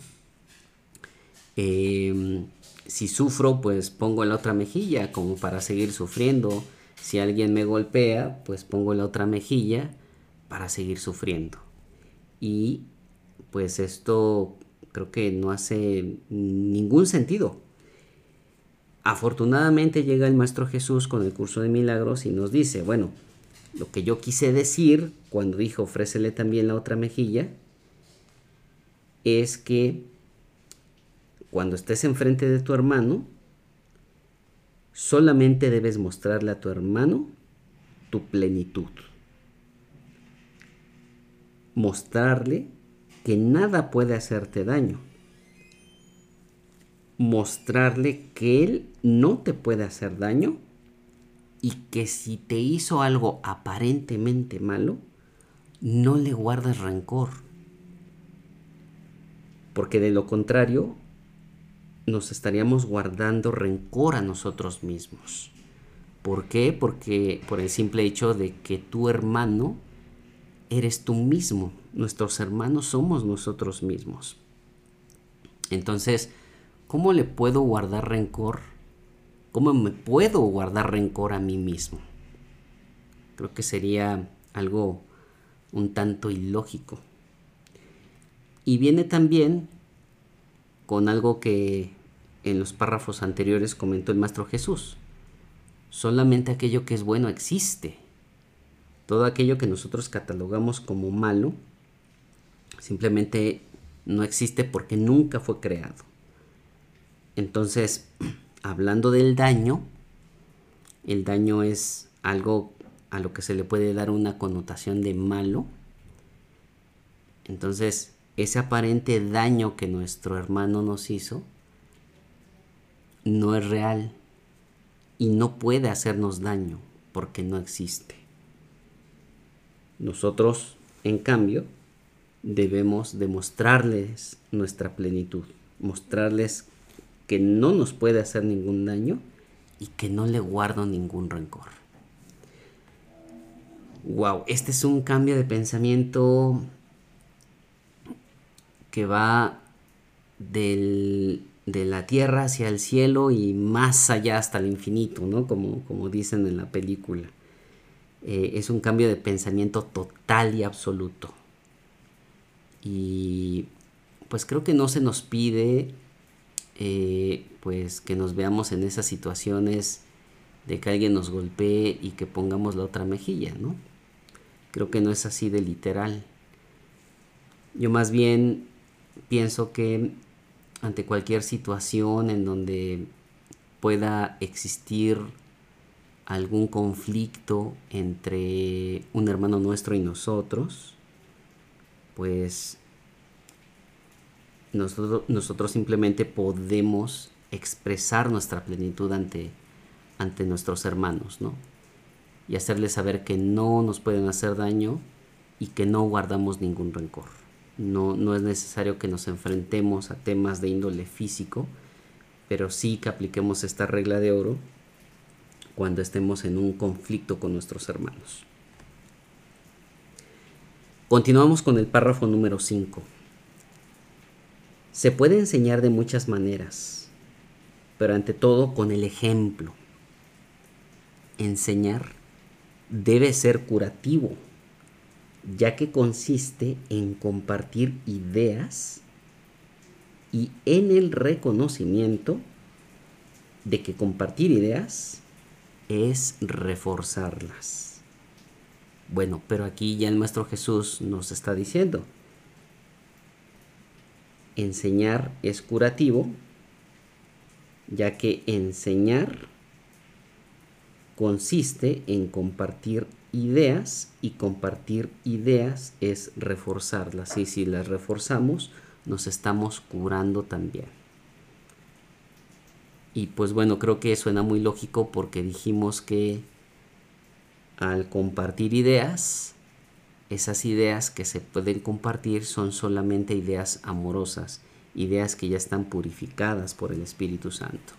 Em, si sufro, pues pongo la otra mejilla como para seguir sufriendo. Si alguien me golpea, pues pongo la otra mejilla para seguir sufriendo. Y pues esto creo que no hace ningún sentido. Afortunadamente llega el Maestro Jesús con el curso de milagros y nos dice, bueno, lo que yo quise decir cuando dijo ofrécele también la otra mejilla, es que cuando estés enfrente de tu hermano, solamente debes mostrarle a tu hermano tu plenitud. Mostrarle que nada puede hacerte daño mostrarle que Él no te puede hacer daño y que si te hizo algo aparentemente malo, no le guardes rencor. Porque de lo contrario, nos estaríamos guardando rencor a nosotros mismos. ¿Por qué? Porque por el simple hecho de que tu hermano eres tú mismo. Nuestros hermanos somos nosotros mismos. Entonces, ¿Cómo le puedo guardar rencor? ¿Cómo me puedo guardar rencor a mí mismo? Creo que sería algo un tanto ilógico. Y viene también con algo que en los párrafos anteriores comentó el Maestro Jesús. Solamente aquello que es bueno existe. Todo aquello que nosotros catalogamos como malo simplemente no existe porque nunca fue creado. Entonces, [clears throat] hablando del daño, el daño es algo a lo que se le puede dar una connotación de malo. Entonces, ese aparente daño que nuestro hermano nos hizo no es real y no puede hacernos daño porque no existe. Nosotros, en cambio, debemos demostrarles nuestra plenitud, mostrarles que no nos puede hacer ningún daño y que no le guardo ningún rencor. Wow, este es un cambio de pensamiento que va de la tierra hacia el cielo y más allá hasta el infinito, ¿no? Como, como dicen en la película. Eh, es un cambio de pensamiento total y absoluto. Y pues creo que no se nos pide eh, pues que nos veamos en esas situaciones de que alguien nos golpee y que pongamos la otra mejilla, ¿no? Creo que no es así de literal. Yo más bien pienso que ante cualquier situación en donde pueda existir algún conflicto entre un hermano nuestro y nosotros, pues nosotros, simplemente podemos expresar nuestra plenitud ante, ante nuestros hermanos, ¿no? Y hacerles saber que no nos pueden hacer daño y que no guardamos ningún rencor. No, no es necesario que nos enfrentemos a temas de índole físico pero sí que apliquemos esta regla de oro cuando estemos en un conflicto con nuestros hermanos. Continuamos con el párrafo número 5. Se puede enseñar de muchas maneras, pero ante todo con el ejemplo. Enseñar debe ser curativo, ya que consiste en compartir ideas y en el reconocimiento de que compartir ideas es reforzarlas. Bueno, pero aquí ya el Maestro Jesús nos está diciendo, enseñar es curativo, ya que enseñar consiste en compartir ideas y compartir ideas es reforzarlas y si las reforzamos nos estamos curando también. Y pues bueno, creo que suena muy lógico porque dijimos que al compartir ideas, esas ideas que se pueden compartir son solamente ideas amorosas, ideas que ya están purificadas por el Espíritu Santo.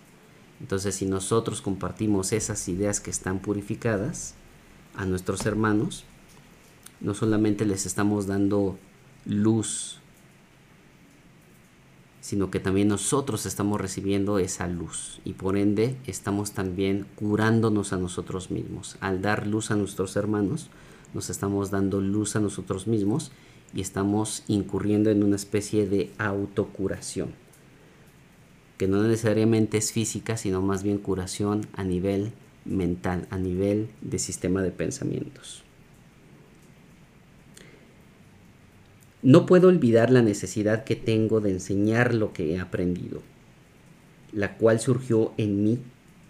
Entonces, si nosotros compartimos esas ideas que están purificadas a nuestros hermanos, no solamente les estamos dando luz, sino que también nosotros estamos recibiendo esa luz y por ende estamos también curándonos a nosotros mismos. Al dar luz a nuestros hermanos, nos estamos dando luz a nosotros mismos y estamos incurriendo en una especie de autocuración que no necesariamente es física, sino más bien curación a nivel mental, a nivel de sistema de pensamientos. No puedo olvidar la necesidad que tengo de enseñar lo que he aprendido, la cual surgió en mí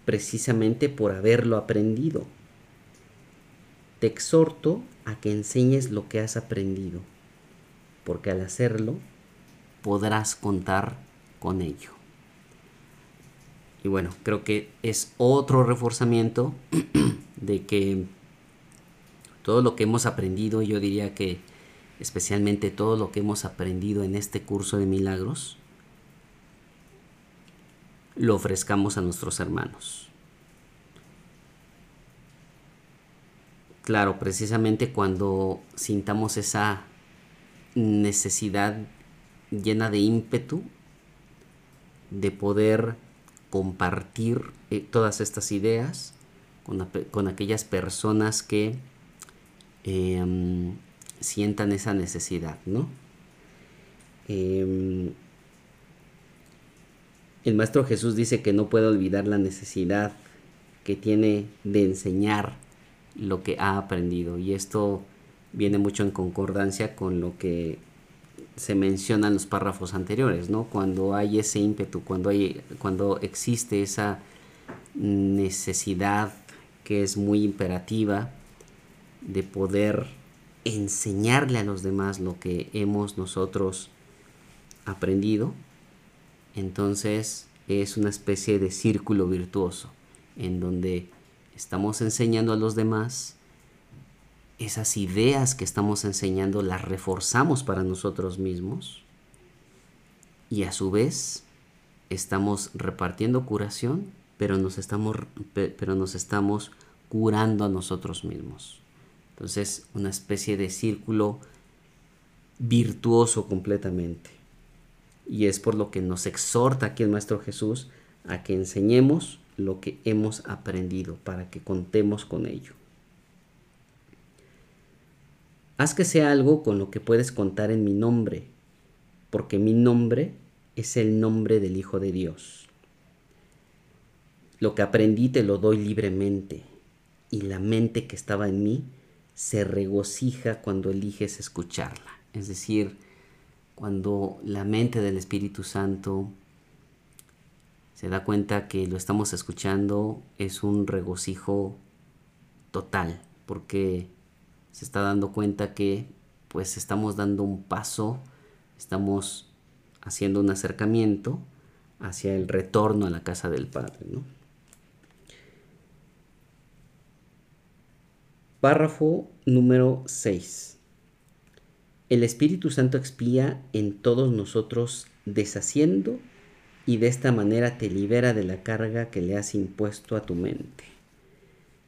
precisamente por haberlo aprendido. Te exhorto a que enseñes lo que has aprendido, porque al hacerlo podrás contar con ello. Y bueno, creo que es otro reforzamiento [clears throat] de que todo lo que hemos aprendido, yo diría que especialmente todo lo que hemos aprendido en este curso de milagros, lo ofrezcamos a nuestros hermanos. Claro, precisamente cuando sintamos esa necesidad llena de ímpetu de poder compartir eh, todas estas ideas con, aquellas personas que em, sientan esa necesidad, ¿no? Em, el Maestro Jesús dice que no puede olvidar la necesidad que tiene de enseñar lo que ha aprendido y esto viene mucho en concordancia con lo que se mencionan los párrafos anteriores, ¿no? Cuando hay ese ímpetu, cuando, hay, cuando existe esa necesidad que es muy imperativa de poder enseñarle a los demás lo que hemos nosotros aprendido, entonces es una especie de círculo virtuoso en donde estamos enseñando a los demás esas ideas que estamos enseñando las reforzamos para nosotros mismos y a su vez estamos repartiendo curación, pero nos estamos, pero nos estamos curando a nosotros mismos. Entonces, una especie de círculo virtuoso completamente. Y es por lo que nos exhorta aquí el Maestro Jesús a que enseñemos lo que hemos aprendido, para que contemos con ello. Haz que sea algo con lo que puedes contar en mi nombre, porque mi nombre es el nombre del Hijo de Dios. Lo que aprendí te lo doy libremente, y la mente que estaba en mí se regocija cuando eliges escucharla. Es decir, cuando la mente del Espíritu Santo se da cuenta que lo estamos escuchando, es un regocijo total, porque se está dando cuenta que pues estamos dando un paso, estamos haciendo un acercamiento hacia el retorno a la casa del Padre. Párrafo número 6. El Espíritu Santo expía en todos nosotros deshaciendo y de esta manera te libera de la carga que le has impuesto a tu mente.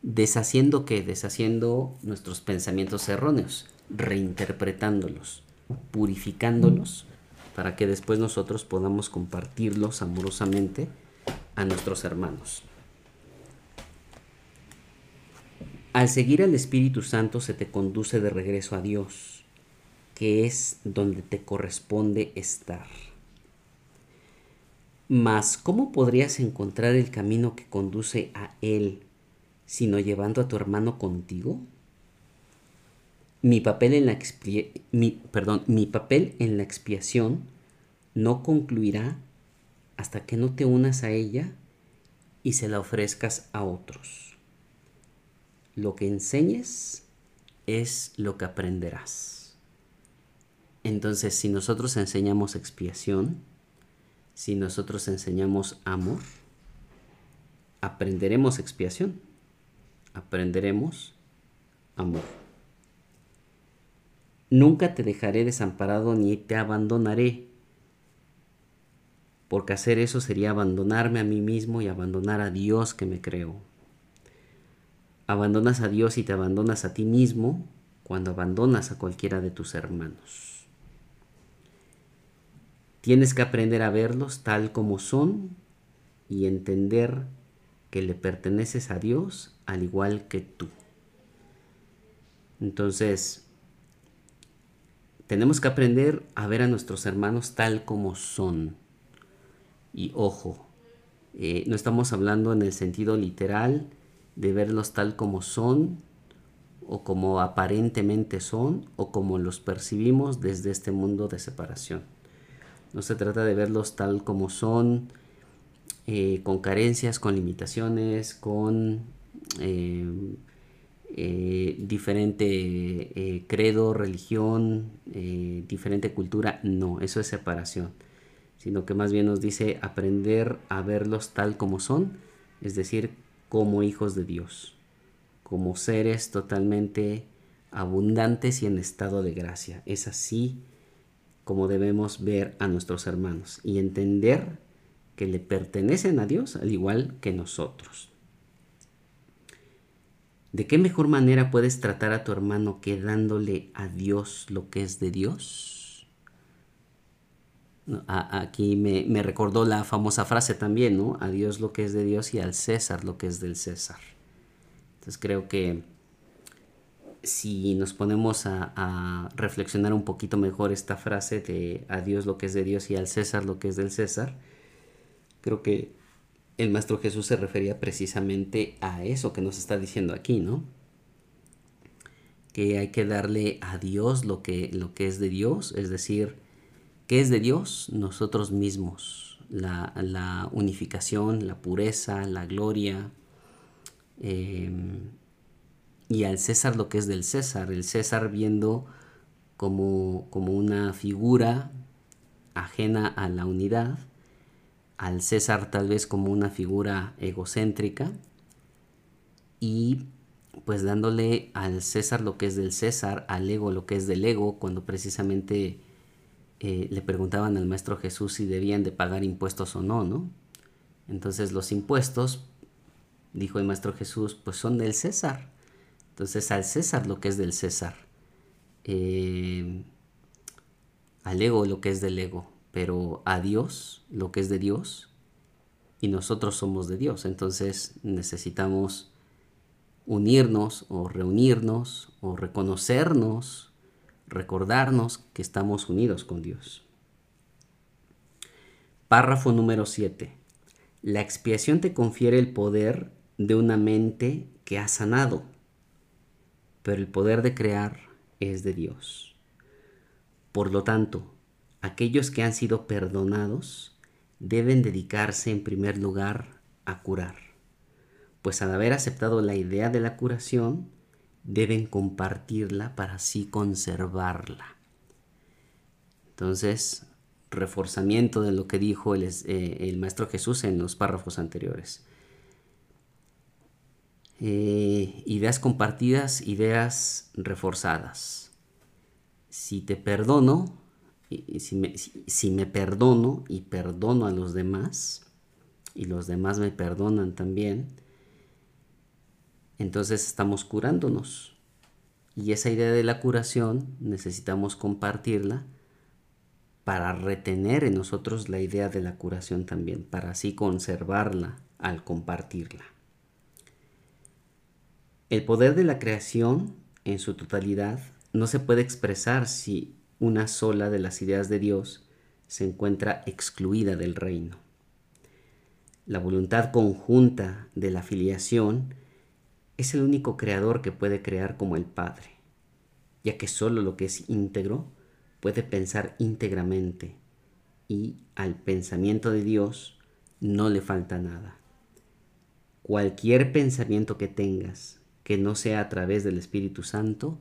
Deshaciendo qué? Deshaciendo nuestros pensamientos erróneos, reinterpretándolos, purificándolos, para que después nosotros podamos compartirlos amorosamente a nuestros hermanos. Al seguir al Espíritu Santo se te conduce de regreso a Dios, que es donde te corresponde estar. Mas, ¿cómo podrías encontrar el camino que conduce a Él, sino llevando a tu hermano contigo? Mi papel en la, expiación no concluirá hasta que no te unas a ella y se la ofrezcas a otros lo que enseñes es lo que aprenderás. Entonces, si nosotros enseñamos expiación, si nosotros enseñamos amor, aprenderemos expiación, aprenderemos amor. Nunca te dejaré desamparado ni te abandonaré, porque hacer eso sería abandonarme a mí mismo y abandonar a Dios que me creó abandonas a Dios y te abandonas a ti mismo cuando abandonas a cualquiera de tus hermanos. Tienes que aprender a verlos tal como son y entender que le perteneces a Dios al igual que tú. Entonces, tenemos que aprender a ver a nuestros hermanos tal como son. Y ojo, eh, no estamos hablando en el sentido literal, de verlos tal como son o como aparentemente son o como los percibimos desde este mundo de separación. No se trata de verlos tal como son, eh, con carencias, con limitaciones, con eh, eh, diferente credo, religión, diferente cultura. No, eso es separación. Sino que más bien nos dice aprender a verlos tal como son, es decir, como hijos de Dios, como seres totalmente abundantes y en estado de gracia. Es así como debemos ver a nuestros hermanos y entender que le pertenecen a Dios al igual que nosotros. ¿De qué mejor manera puedes tratar a tu hermano que dándole a Dios lo que es de Dios? Aquí me, recordó la famosa frase también, ¿no? A Dios lo que es de Dios y al César lo que es del César. Entonces creo que si nos ponemos a, reflexionar un poquito mejor esta frase de a Dios lo que es de Dios y al César lo que es del César, creo que el Maestro Jesús se refería precisamente a eso que nos está diciendo aquí, ¿no? Que hay que darle a Dios lo que, lo que es de Dios, es decir, ¿Qué es de Dios? Nosotros mismos. La, unificación, la pureza, la gloria. Em, y al César lo que es del César. El César viendo como, como una figura ajena a la unidad. Al César tal vez como una figura egocéntrica. Y pues dándole al César lo que es del César, al ego lo que es del ego, cuando precisamente eh, le preguntaban al Maestro Jesús si debían de pagar impuestos o no, ¿no? Entonces los impuestos, dijo el Maestro Jesús, pues son del César. Entonces al César lo que es del César. Eh, al ego lo que es del ego, pero a Dios lo que es de Dios y nosotros somos de Dios. Entonces necesitamos unirnos o reunirnos o reconocernos recordarnos que estamos unidos con Dios. Párrafo número 7. La expiación te confiere el poder de una mente que ha sanado, pero el poder de crear es de Dios. Por lo tanto, aquellos que han sido perdonados deben dedicarse en primer lugar a curar, pues al haber aceptado la idea de la curación, deben compartirla para así conservarla. Entonces, reforzamiento de lo que dijo el, eh, Maestro Jesús en los párrafos anteriores. Eh, ideas compartidas, ideas reforzadas. Si te perdono, si, me, si me perdono y perdono a los demás, y los demás me perdonan también, entonces estamos curándonos. Y esa idea de la curación necesitamos compartirla para retener en nosotros la idea de la curación también, para así conservarla al compartirla. El poder de la creación en su totalidad no se puede expresar si una sola de las ideas de Dios se encuentra excluida del reino. La voluntad conjunta de la filiación es el único creador que puede crear como el Padre, ya que solo lo que es íntegro puede pensar íntegramente y al pensamiento de Dios no le falta nada. Cualquier pensamiento que tengas que no sea a través del Espíritu Santo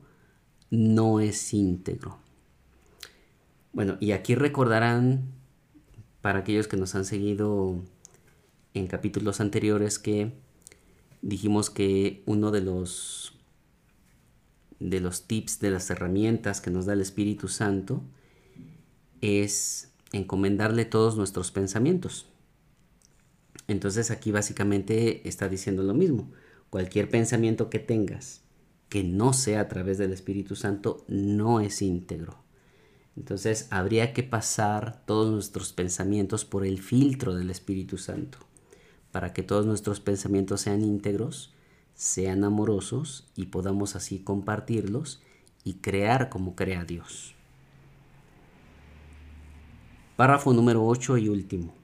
no es íntegro. Bueno, y aquí recordarán para aquellos que nos han seguido en capítulos anteriores que dijimos que uno de los de los tips, de las herramientas que nos da el Espíritu Santo es encomendarle todos nuestros pensamientos. Entonces aquí básicamente está diciendo lo mismo. Cualquier pensamiento que tengas que no sea a través del Espíritu Santo no es íntegro. Entonces habría que pasar todos nuestros pensamientos por el filtro del Espíritu Santo para que todos nuestros pensamientos sean íntegros, sean amorosos y podamos así compartirlos y crear como crea Dios. Párrafo número 8 y último.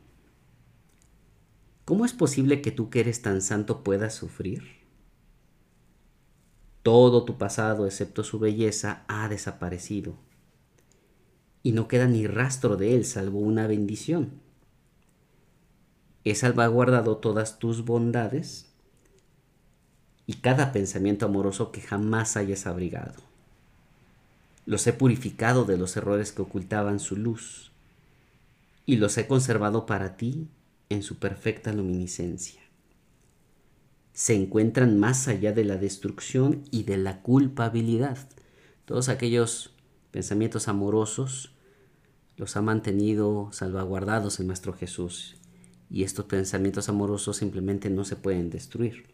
¿Cómo es posible que tú que eres tan santo puedas sufrir? Todo tu pasado, excepto su belleza, ha desaparecido. Y no queda ni rastro de él, salvo una bendición he salvaguardado todas tus bondades y cada pensamiento amoroso que jamás hayas abrigado. Los he purificado de los errores que ocultaban su luz y los he conservado para ti en su perfecta luminiscencia. Se encuentran más allá de la destrucción y de la culpabilidad. Todos aquellos pensamientos amorosos los ha mantenido salvaguardados en nuestro Jesús y estos pensamientos amorosos simplemente no se pueden destruir.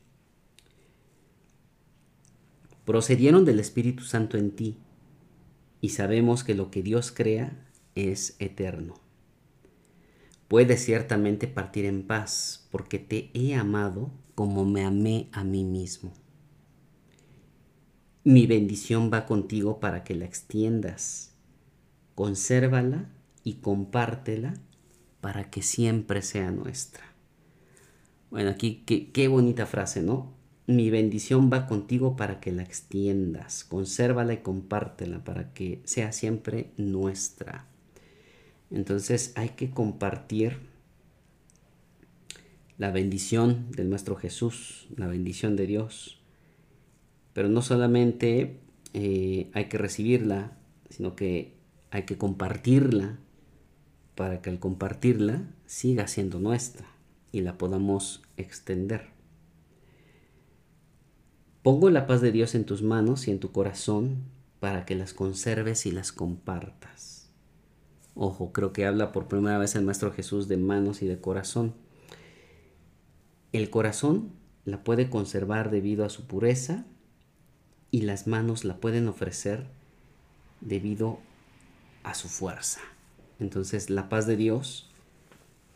Procedieron del Espíritu Santo en ti y sabemos que lo que Dios crea es eterno. Puedes ciertamente partir en paz porque te he amado como me amé a mí mismo. Mi bendición va contigo para que la extiendas. Consérvala y compártela para que siempre sea nuestra. Bueno, aquí qué, bonita frase, ¿no? Mi bendición va contigo para que la extiendas, consérvala y compártela para que sea siempre nuestra. Entonces hay que compartir la bendición de nuestro Jesús, la bendición de Dios. Pero no solamente eh, hay que recibirla, sino que hay que compartirla para que al compartirla siga siendo nuestra y la podamos extender. Pongo la paz de Dios en tus manos y en tu corazón para que las conserves y las compartas. Ojo, creo que habla por primera vez el Maestro Jesús de manos y de corazón. El corazón la puede conservar debido a su pureza y las manos la pueden ofrecer debido a su fuerza. Entonces la paz de Dios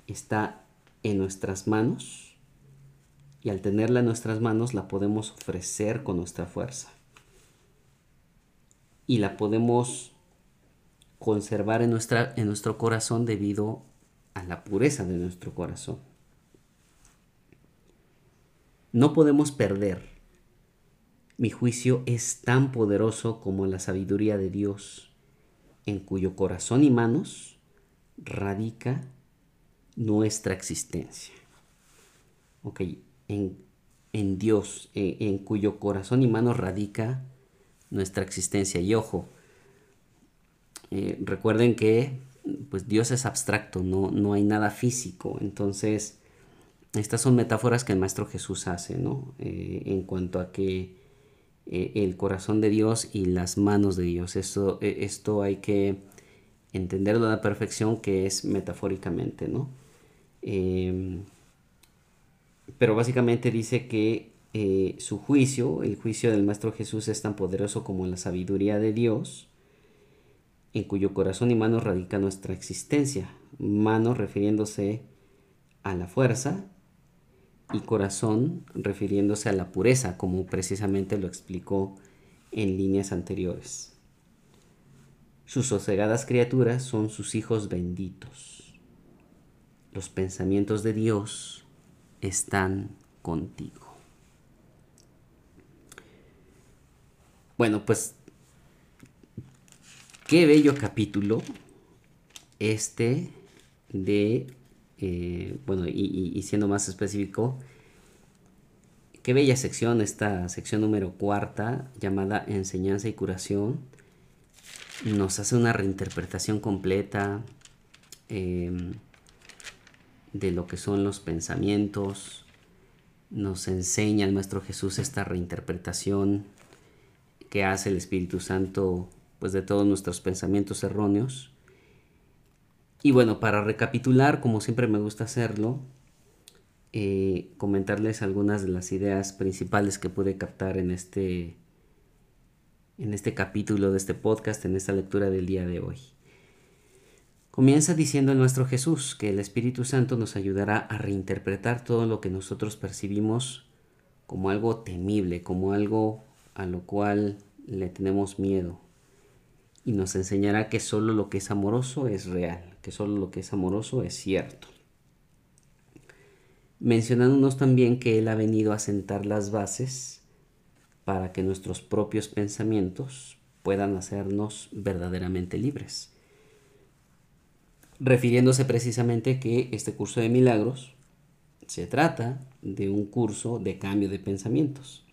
está en nuestras manos y al tenerla en nuestras manos la podemos ofrecer con nuestra fuerza. Y la podemos conservar en, nuestra, en nuestro corazón debido a la pureza de nuestro corazón. No podemos perder. Mi juicio es tan poderoso como la sabiduría de Dios en cuyo corazón y manos radica nuestra existencia. Ok, en, Dios, en, cuyo corazón y manos radica nuestra existencia. Y ojo, eh, recuerden que pues Dios es abstracto, no, no hay nada físico. Entonces, estas son metáforas que el Maestro Jesús hace, ¿no? Eh, en cuanto a que eh, el corazón de Dios y las manos de Dios. Esto, eh, esto hay que entenderlo a la perfección que es metafóricamente, ¿no? Em, pero básicamente dice que eh, su juicio, el juicio del Maestro Jesús es tan poderoso como la sabiduría de Dios, en cuyo corazón y mano radica nuestra existencia. Mano refiriéndose a la fuerza y corazón refiriéndose a la pureza, como precisamente lo explicó en líneas anteriores. Sus sosegadas criaturas son sus hijos benditos. Los pensamientos de Dios están contigo. Bueno, pues qué bello capítulo este de, eh, bueno, y, siendo más específico, qué bella sección, esta sección número cuarta llamada Enseñanza y Curación. Nos hace una reinterpretación completa em, de lo que son los pensamientos. Nos enseña el Maestro Jesús esta reinterpretación que hace el Espíritu Santo pues de todos nuestros pensamientos erróneos. Y bueno, para recapitular, como siempre me gusta hacerlo, eh, comentarles algunas de las ideas principales que pude captar en este, en este capítulo de este podcast, en esta lectura del día de hoy. Comienza diciendo el nuestro Jesús que el Espíritu Santo nos ayudará a reinterpretar todo lo que nosotros percibimos como algo temible, como algo a lo cual le tenemos miedo. Y nos enseñará que solo lo que es amoroso es real, que solo lo que es amoroso es cierto. Mencionándonos también que Él ha venido a sentar las bases para que nuestros propios pensamientos puedan hacernos verdaderamente libres. Refiriéndose precisamente que este curso de milagros se trata de un curso de cambio de pensamientos.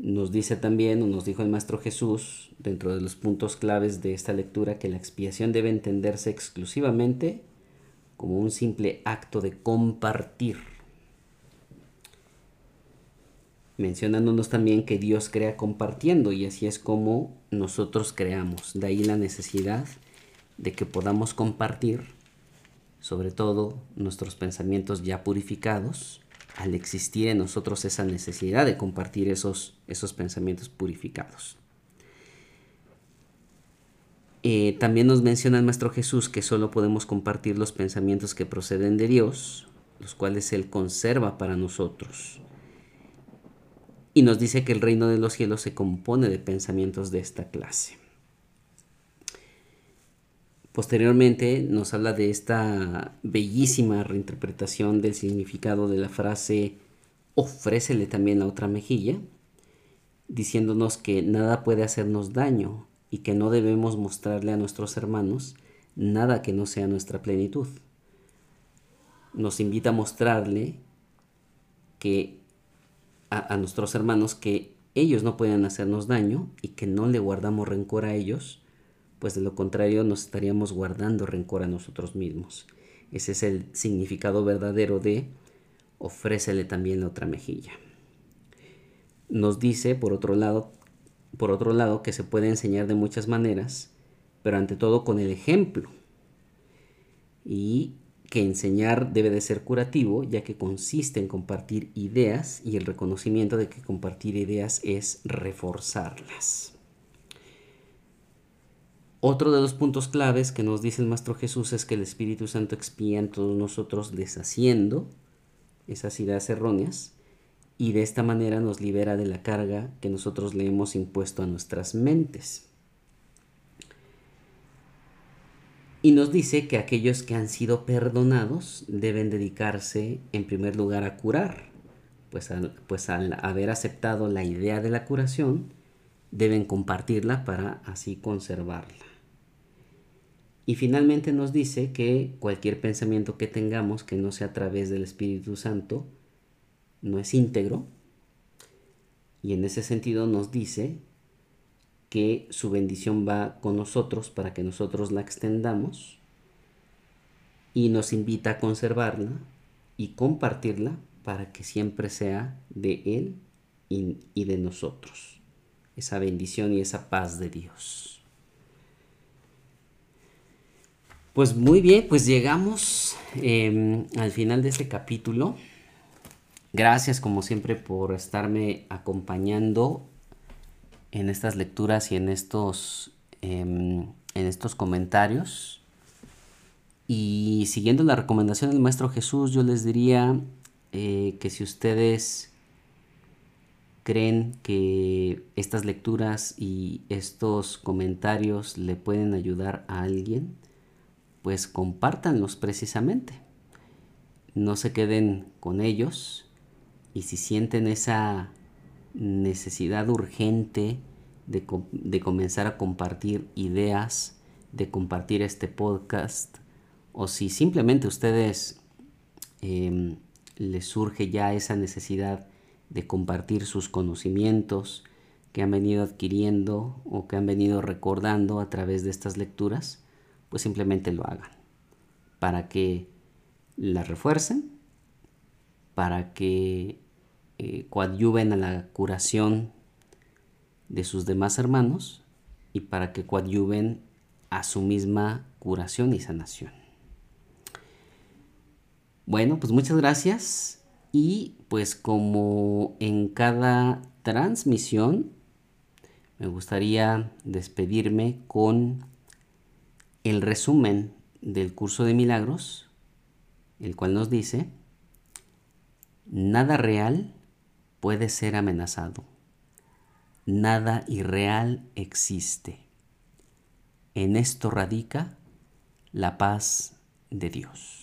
Nos dice también, o nos dijo el Maestro Jesús, dentro de los puntos claves de esta lectura, que la expiación debe entenderse exclusivamente como un simple acto de compartir. Mencionándonos también que Dios crea compartiendo y así es como nosotros creamos. De ahí la necesidad de que podamos compartir, sobre todo nuestros pensamientos ya purificados, al existir en nosotros esa necesidad de compartir esos, esos pensamientos purificados. Eh, también nos menciona el Maestro Jesús que solo podemos compartir los pensamientos que proceden de Dios, los cuales Él conserva para nosotros. Y nos dice que el reino de los cielos se compone de pensamientos de esta clase. Posteriormente nos habla de esta bellísima reinterpretación del significado de la frase ofrécele también la otra mejilla, diciéndonos que nada puede hacernos daño y que no debemos mostrarle a nuestros hermanos nada que no sea nuestra plenitud. Nos invita a mostrarle que a, a nuestros hermanos que ellos no pueden hacernos daño y que no le guardamos rencor a ellos pues de lo contrario nos estaríamos guardando rencor a nosotros mismos. Ese es el significado verdadero de ofrécele también la otra mejilla. Nos dice, por otro lado, por otro lado, que se puede enseñar de muchas maneras, pero ante todo con el ejemplo. Y que enseñar debe de ser curativo, ya que consiste en compartir ideas y el reconocimiento de que compartir ideas es reforzarlas. Otro de los puntos claves que nos dice el Maestro Jesús es que el Espíritu Santo expía en todos nosotros deshaciendo esas ideas erróneas y de esta manera nos libera de la carga que nosotros le hemos impuesto a nuestras mentes. Y nos dice que aquellos que han sido perdonados deben dedicarse en primer lugar a curar, pues al, pues al haber aceptado la idea de la curación, deben compartirla para así conservarla. Y finalmente nos dice que cualquier pensamiento que tengamos que no sea a través del Espíritu Santo no es íntegro. Y en ese sentido nos dice que su bendición va con nosotros para que nosotros la extendamos y nos invita a conservarla y compartirla para que siempre sea de Él y, de nosotros. Esa bendición y esa paz de Dios. Pues muy bien, pues llegamos em, al final de este capítulo. Gracias como siempre por estarme acompañando en estas lecturas y en estos, em, en estos comentarios. Y siguiendo la recomendación del Maestro Jesús, yo les diría eh, que si ustedes creen que estas lecturas y estos comentarios le pueden ayudar a alguien, pues compártanlos precisamente. No se queden con ellos y si sienten esa necesidad urgente de, comenzar a compartir ideas, de compartir este podcast, o si simplemente ustedes em, les surge ya esa necesidad de compartir sus conocimientos que han venido adquiriendo o que han venido recordando a través de estas lecturas, pues simplemente lo hagan, para que la refuercen, para que eh, coadyuven a la curación de sus demás hermanos y para que coadyuven a su misma curación y sanación. Bueno, pues muchas gracias y pues como en cada transmisión me gustaría despedirme con el resumen del curso de milagros, el cual nos dice, nada real puede ser amenazado, nada irreal existe. En esto radica la paz de Dios.